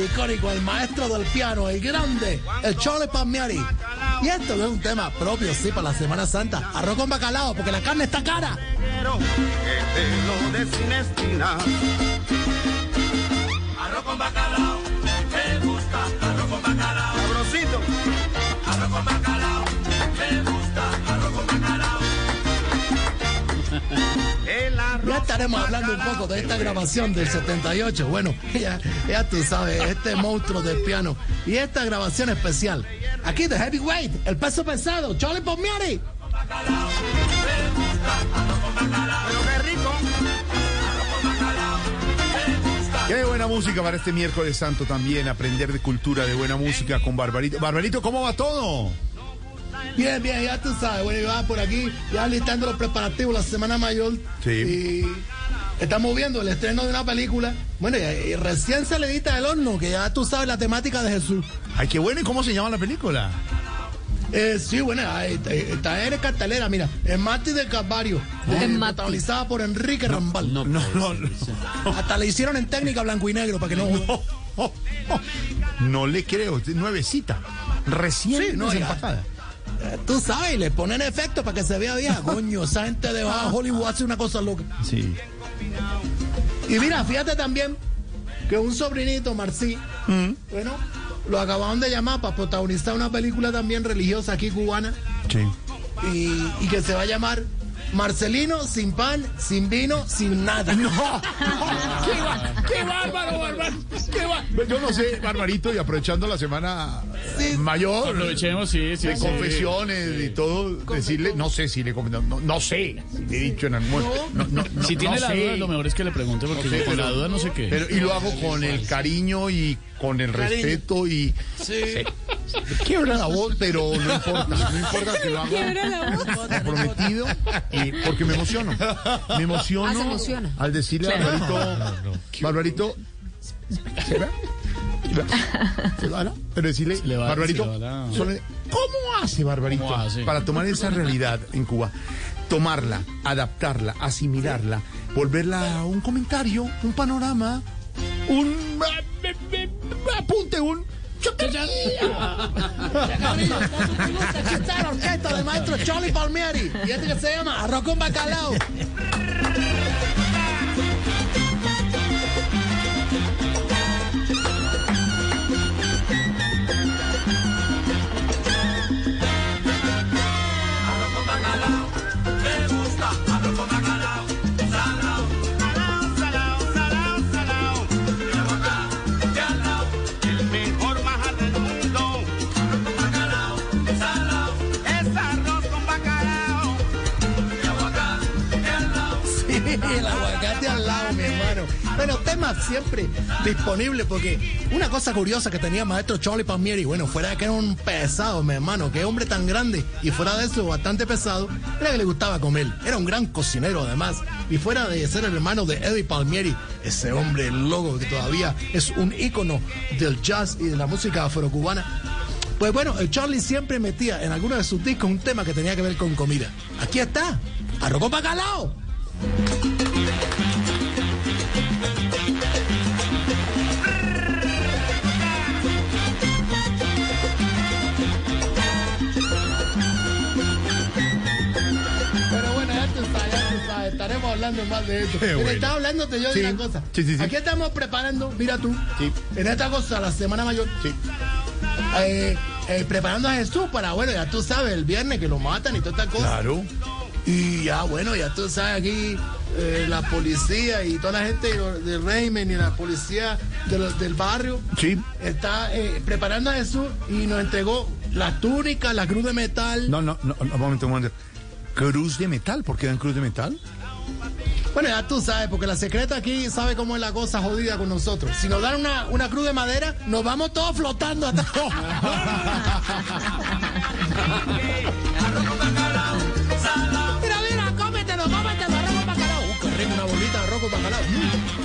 El icónico, el maestro del piano, el grande, el Charlie Palmieri. Y esto es un tema propio, sí, para la Semana Santa. Arroz con bacalao, porque la carne está cara. Arroz con bacalao, me gusta. Arroz con bacalao, Sabrosito. arroz con bacalao, estaremos hablando un poco de esta grabación del 78. Bueno, ya, ya tú sabes, este monstruo del piano. Y esta grabación especial. Aquí de Heavyweight, el peso pesado, Charlie Palmieri. Pero qué rico. Qué buena música para este miércoles santo también, aprender de cultura, de buena música con Barbarito. Barbarito, ¿cómo va todo? Bien, bien, ya tú sabes, bueno, ya por aquí, ya listando los preparativos, la Semana Mayor. Sí. Y estamos viendo el estreno de una película. Bueno, y, y recién se le edita el horno, que ya tú sabes la temática de Jesús. Ay, qué bueno, ¿y cómo se llama la película? Eh, sí, bueno, ahí, eh, está en cartelera, mira, en Mati del Calvario, eh, protagonizada por Enrique Rambal. No, no, no. Hasta le hicieron en técnica blanco y negro para que no... No, no, no. No le creo, nuevecita. Recién Sí, no, ya. Tú sabes, le ponen efecto para que se vea vieja. Coño, esa gente de baja Hollywood hace una cosa loca. Sí. Y mira, fíjate también que un sobrinito, Marcí, bueno, lo acababan de llamar para protagonizar una película también religiosa aquí cubana Sí. y, y que se va a llamar Marcelino sin pan, sin vino, sin nada. No, qué, ba- qué bárbaro, bárbaro. Qué bá- Yo no sé, Barbarito, y aprovechando la semana Sí. mayor. Aprovechemos, sí, sí. de sí. confesiones y todo, decirle, no sé si le no, no, no sé, si le he dicho en algún no, no, no, Si tiene no la sé. duda, lo mejor es que le pregunte porque No sé, con pero- la duda no sé qué. Pero, y lo hago con el cariño y con el Cariño. respeto y Sí. Quiebra la voz, pero no importa, no importa que lo hago comprometido y porque me emociono. Me emociono Ah, al decirle a Barbarito, Barbarito, ¿se va? ¿Se va, no? Pero decirle, Se le va- Barbarito, se le va solo- ¿cómo hace Barbarito ¿Cómo hace? para tomar esa realidad en Cuba? Tomarla, adaptarla, asimilarla, volverla un comentario, un panorama, un apunte, un Está la orquesta del maestro Charlie Palmieri. Y este que se llama Arroz con Bacalao. Aguacate al lado, mi hermano. Bueno, temas siempre disponibles porque una cosa curiosa que tenía maestro Charlie Palmieri, bueno, fuera de que era un pesado, mi hermano, que hombre tan grande y fuera de eso bastante pesado, era que le gustaba comer. Era un gran cocinero además. Y fuera de ser el hermano de Eddie Palmieri, ese hombre loco que todavía es un ícono del jazz y de la música afrocubana. Pues bueno, el Charlie siempre metía en alguno de sus discos un tema que tenía que ver con comida. Aquí está, arroz bacalao. Sabes, estaremos hablando más de esto. Bueno. estaba hablándote yo Sí. de una cosa. Sí, sí, sí. Aquí estamos preparando, mira tú, en esta cosa, la Semana Mayor, Sí. eh, eh, preparando a Jesús para, bueno, ya tú sabes, el viernes que lo matan y toda esta cosa. Claro. Y ya, bueno, ya tú sabes aquí eh, la policía y toda la gente del régimen y la policía de los- del barrio Sí. está eh, preparando a Jesús y nos entregó las túnicas, la cruz de metal. No, no, no, no, un momento, un momento. Cruz de metal, ¿por qué dan cruz de metal? Bueno, ya tú sabes, porque la secreta aquí sabe cómo es la cosa jodida con nosotros. Si nos dan una, una cruz de madera, nos vamos todos flotando hasta... mira, mira, cómetelo, cómetelo, arroz con bacalao. Uh, qué rico, una bolita de arroz con bacalao. Mm.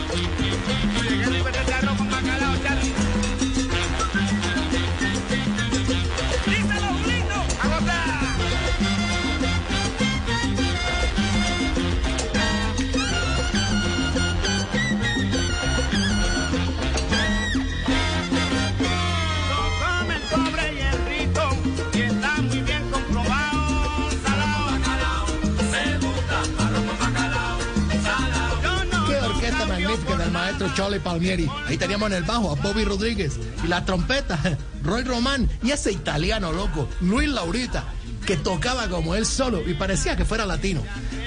Maestro Charlie Palmieri. Ahí teníamos en el bajo a Bobby Rodríguez. Y la trompeta, Roy Román. Y ese italiano loco, Luis Laurita, que tocaba como él solo y parecía que fuera latino.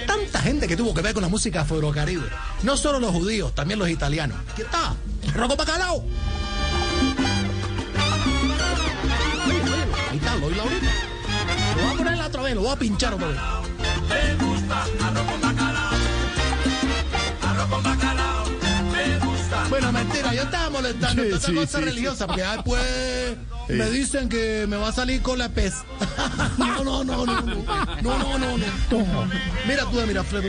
Tanta gente que tuvo que ver con la música afrocaribe. No solo los judíos, también los italianos. ¿Qué está? Rocco Bacalao. Ahí está, Luis Laurita. Lo voy a poner otra vez, lo voy a pinchar otra vez. Bueno, yo estaba molestando Sí, sí, cosa sí, religiosa, porque después me dicen que me va a salir con la pez. no, no, no, no, no, no, no, no, no. Mira tú, mira, Alfredo,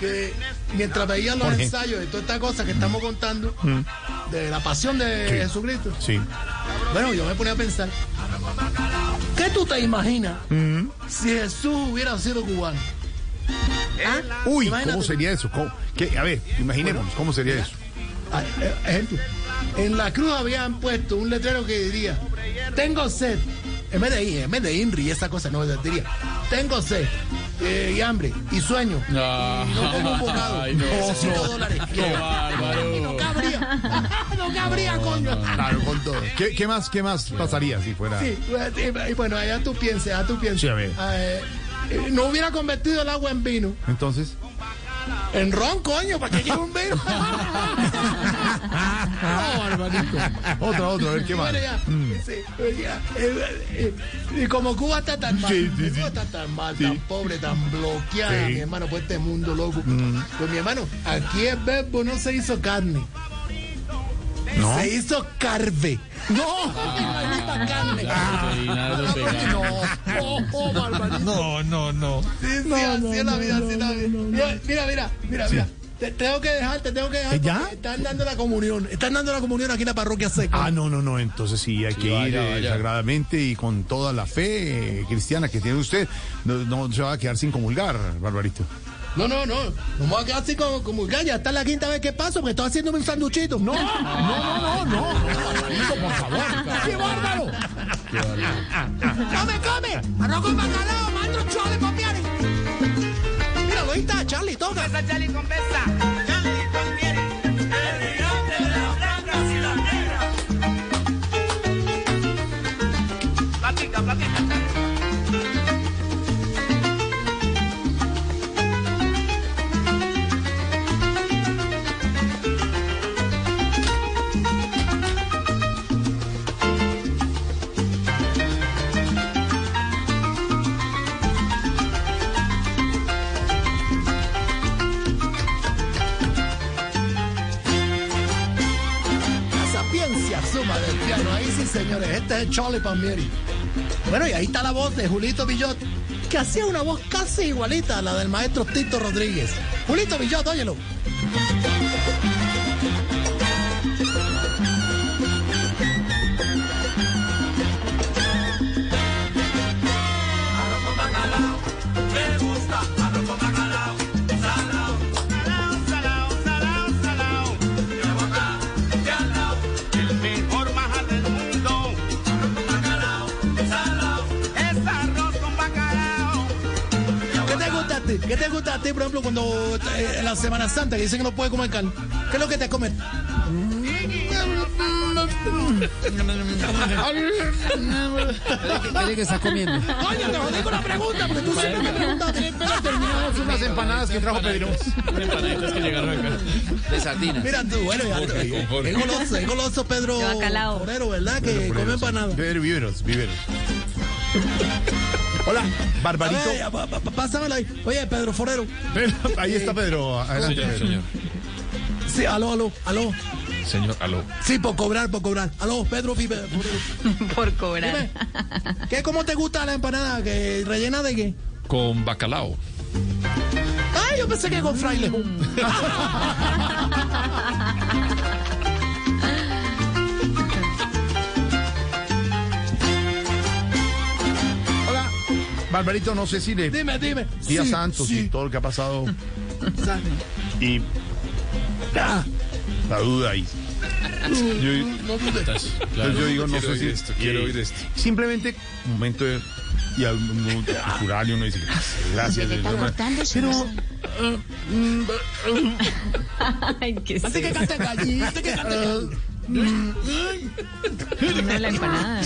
que mientras veía los ensayos de toda esta cosa que estamos contando, de la pasión de. Jesucristo, Sí. bueno, yo me ponía a pensar, ¿qué tú te imaginas Mm. si Jesús hubiera sido cubano? Uy, Imagínate. ¿cómo sería eso? ¿Cómo? ¿Qué? A ver, imaginémonos, ¿cómo sería eso? Ah, eh, Ejemplo, en la cruz habían puesto un letrero que diría, tengo sed, en vez de, en vez de INRI y esa cosa, no, diría, tengo sed eh, y hambre y sueño. No, No como un bocado, Ay, no, necesito no. dólares. Qué no bárbaro. cabría, no cabría, coño. Claro, con todo. ¿Qué, qué más, qué más pasaría si fuera? Sí, y- y bueno, allá tú pienses, allá tú pienses. Sí, a ver. Eh, eh, no hubiera convertido el agua en vino. Entonces, En ron, coño, ¿para qué quiero un vino? no, otra, otra, a ver qué más. ya, eh, eh, y como Cuba está tan mal, Sí, sí, Cuba está tan mal, Sí. tan pobre, tan bloqueada, mi hermano, por este mundo loco. Mm. Pues mi hermano, aquí el verbo no se hizo carne, ¿No? se hizo carve. No. No, no, oh, barbarito. No, no, no. Sí, sí, así es la vida, así es la vida. Mira, mira, mira, mira, mira. Te tengo que dejar, te tengo que dejar. ¿Ya? porque Están dando la comunión. Están dando la comunión aquí en la parroquia seca. Ah, no, no, no, entonces sí, hay que vaya, ir eh, vaya. sagradamente y con toda la fe eh, cristiana que tiene usted. No, no se va a quedar sin comulgar, Barbarito. No, no, no. No me voy a quedar así como, como ya, ya está la quinta vez que paso porque estoy haciéndome un sanduchito. No, no, no, no, no. Barbarito, por favor. ¡Qué bárbaro! ¡Come, come! ¡Arroz con bacalao, maestro Chole, papiare! Míralo, ahí está, Charlie, toca. Charlie con es Charlie Palmieri. Bueno, y ahí está la voz de Julito Villot, que hacía una voz casi igualita a la del maestro Tito Rodríguez. Julito Villot, óyelo. ¿Qué te gusta a ti, por ejemplo, cuando eh, en la Semana Santa que dicen que no puede comer carne? ¿Qué es lo que te comes? ¿Qué que está comiendo? Oye, te jodí con la pregunta, porque tú siempre me preguntas. Espera, terminamos Unas empanadas que trajo Pedro. Empanaditas que llegaron acá. De sardinas. Mira tú, bueno, ya, es goloso, es goloso Pedro. Forero, ¿verdad? Que come empanadas. Pedro, viveros, viveros. Hola, Barbarito. ver, pásamelo ahí. Oye, Pedro Forero. Pedro, ahí está Pedro. Adelante, Señor, Pedro. señor. Sí, aló, aló, aló. Señor, aló. Sí, por cobrar, por cobrar. Aló, Pedro Vive. Forero. Por cobrar. Dime, ¿qué, ¿cómo te gusta la empanada? ¿Que ¿Rellena de qué? Con bacalao. Ay, yo pensé que con fraile. Barbarito, no sé si le. Dime, dime. Día Sí, Santos y todo lo que ha pasado. Y Ah, la duda ahí. Yo, no dudes. Claro. Yo digo, no sé si. esto, quiero oír esto. Simplemente, un momento de. Y a uno natural y uno dice, gracias. Se le está Pero. Ay, qué Así que cante que cante gallina. No, la empanada.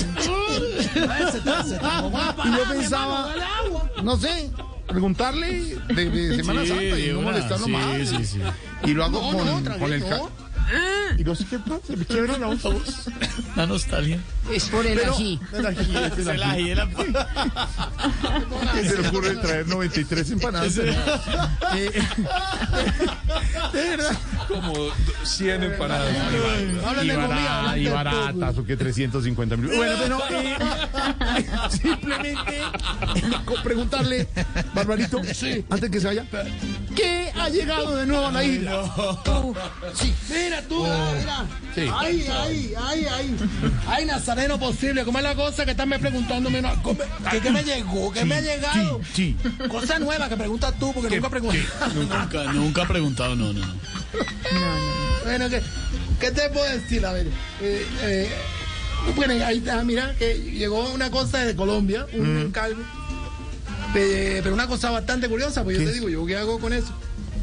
Y yo palabra, pensaba, no sé, preguntarle de, de Semana Sí, Santa y no molestarlo sí, más. sí, sí. Y lo hago No, con, no, con el... no. Y no sé qué pasa, me quiebra la voz. La nostalgia. Es por el ají. El ají, es el ají. ¿Qué se le ocurre traer 93 empanadas? Eh, de verdad. Como 100 empanadas. Y, de comida, bara- hablan y baratas, o que 350 mil. Bueno, bueno, eh, simplemente preguntarle, Barbarito, antes que se vaya, ¿qué ha llegado de nuevo a la isla? Sí, mira tú, mira. Sí. Ay, ay, ay, ay. Ay, Nazareno posible. ¿Cómo es la cosa que están me preguntándome? No, ¿cómo- ¿Qué, qué me llegó? ¿Qué me ha llegado? Sí, Cosa nueva que preguntas tú, porque nunca preguntas. Nunca, nunca he preguntado, no, no. No. Bueno, ¿qué, ¿qué te puedo decir? A ver, eh, eh, bueno, ahí está, mira, que llegó una cosa de Colombia, un encargo. Eh, pero una cosa bastante curiosa, pues yo te digo, ¿yo qué hago con eso?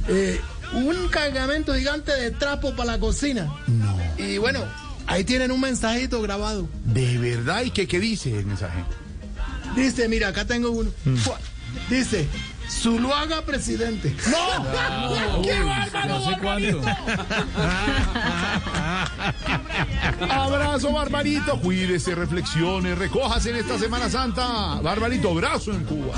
Eh, un cargamento gigante de trapo para la cocina. No. Y bueno, ahí tienen un mensajito grabado. ¿De verdad? ¿Y qué, qué dice el mensaje? Dice, mira, acá tengo uno. Fua. Dice, Zuluaga presidente. ¡No! ¡Qué bárbaro! No sé cuánto. Abrazo, Barbarito. Cuídese, reflexione, recójase en esta Semana Santa. Barbarito, abrazo en Cuba.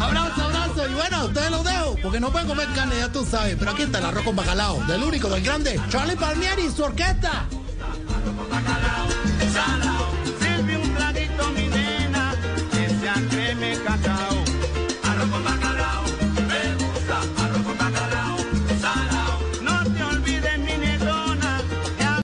Abrazo, abrazo. Y bueno, ustedes los dejo, porque no pueden comer carne, ya tú sabes. Pero aquí está el arroz con bacalao, del único, del grande, Charlie Palmieri y su orquesta.